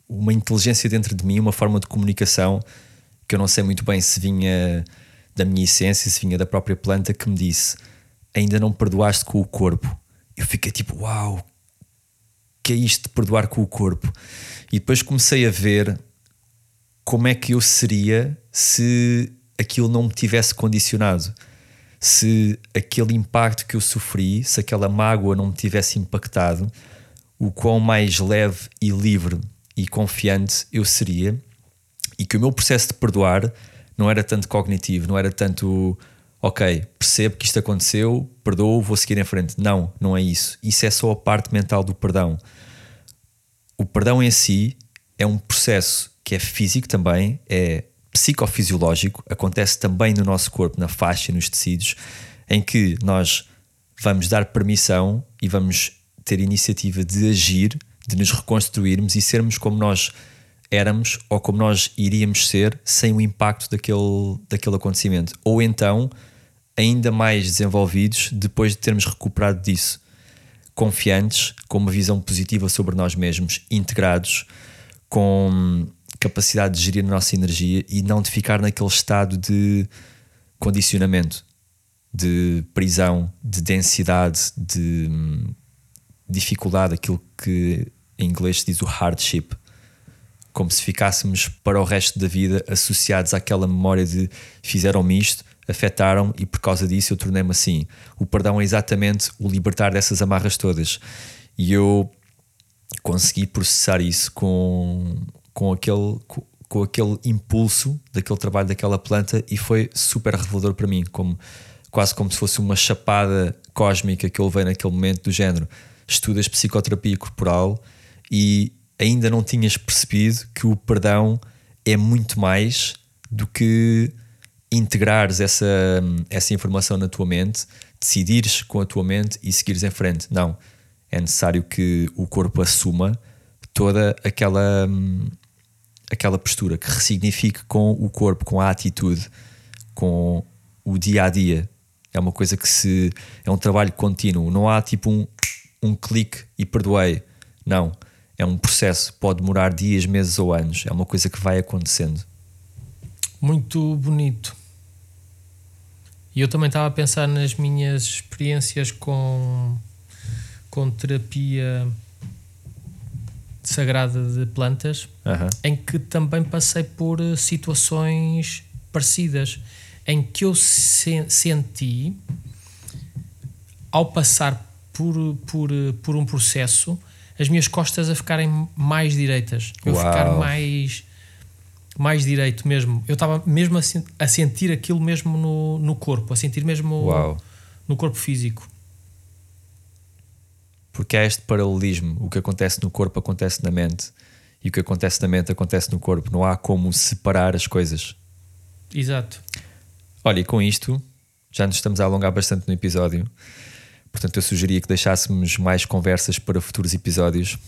uma inteligência dentro de mim, uma forma de comunicação que eu não sei muito bem se vinha da minha essência, se vinha da própria planta, que me disse: Ainda não perdoaste com o corpo. Eu fiquei tipo: Uau, que é isto de perdoar com o corpo? E depois comecei a ver como é que eu seria se aquilo não me tivesse condicionado. Se aquele impacto que eu sofri, se aquela mágoa não me tivesse impactado, o quão mais leve e livre e confiante eu seria, e que o meu processo de perdoar não era tanto cognitivo, não era tanto ok, percebo que isto aconteceu, perdoo, vou seguir em frente. Não, não é isso. Isso é só a parte mental do perdão. O perdão em si é um processo que é físico também, é psicofisiológico, acontece também no nosso corpo, na faixa, nos tecidos, em que nós vamos dar permissão e vamos ter iniciativa de agir, de nos reconstruirmos e sermos como nós éramos ou como nós iríamos ser sem o impacto daquele, daquele acontecimento. Ou então, ainda mais desenvolvidos depois de termos recuperado disso. Confiantes, com uma visão positiva sobre nós mesmos, integrados, com capacidade de gerir a nossa energia e não de ficar naquele estado de condicionamento, de prisão, de densidade, de hum, dificuldade, aquilo que em inglês se diz o hardship, como se ficássemos para o resto da vida associados àquela memória de fizeram-me isto, afetaram e por causa disso eu tornei-me assim. O perdão é exatamente o libertar dessas amarras todas. E eu consegui processar isso com com aquele, com aquele impulso daquele trabalho daquela planta e foi super revelador para mim, como, quase como se fosse uma chapada cósmica que eu levei naquele momento do género. Estudas psicoterapia corporal e ainda não tinhas percebido que o perdão é muito mais do que integrares essa, essa informação na tua mente, decidires com a tua mente e seguires em frente. Não. É necessário que o corpo assuma toda aquela aquela postura, que ressignifique com o corpo, com a atitude, com o dia a dia. É uma coisa que se é um trabalho contínuo. Não há tipo um, um clique e perdoei. Não. É um processo. Pode demorar dias, meses ou anos. É uma coisa que vai acontecendo. Muito bonito. E eu também estava a pensar nas minhas experiências com, com terapia sagrada de plantas, uhum. em que também passei por situações parecidas, em que eu se senti, ao passar por, por, por um processo, as minhas costas a ficarem mais direitas, eu Uau. ficar mais mais direito mesmo. Eu estava mesmo a, a, sentir aquilo mesmo no, no corpo, a sentir mesmo Uau. no corpo físico porque há este paralelismo. O que acontece no corpo acontece na mente e o que acontece na mente acontece no corpo. Não há como separar as coisas. Exato. Olha, e com isto já nos estamos a alongar bastante no episódio. Portanto, eu sugeria que deixássemos mais conversas para futuros episódios.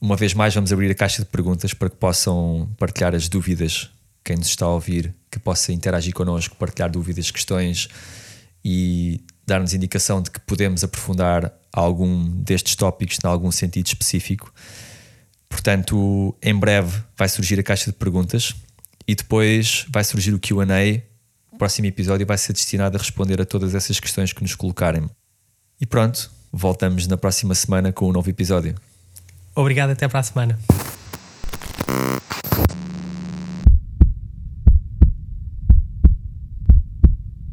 Uma vez mais, vamos abrir a caixa de perguntas para que possam partilhar as dúvidas. Quem nos está a ouvir, que possa interagir connosco, partilhar dúvidas, questões e dar-nos indicação de que podemos aprofundar algum destes tópicos em algum sentido específico. Portanto, em breve vai surgir a caixa de perguntas e depois vai surgir o QA. O próximo episódio vai ser destinado a responder a todas essas questões que nos colocarem. E pronto, voltamos na próxima semana com um novo episódio. Obrigado, até para a semana.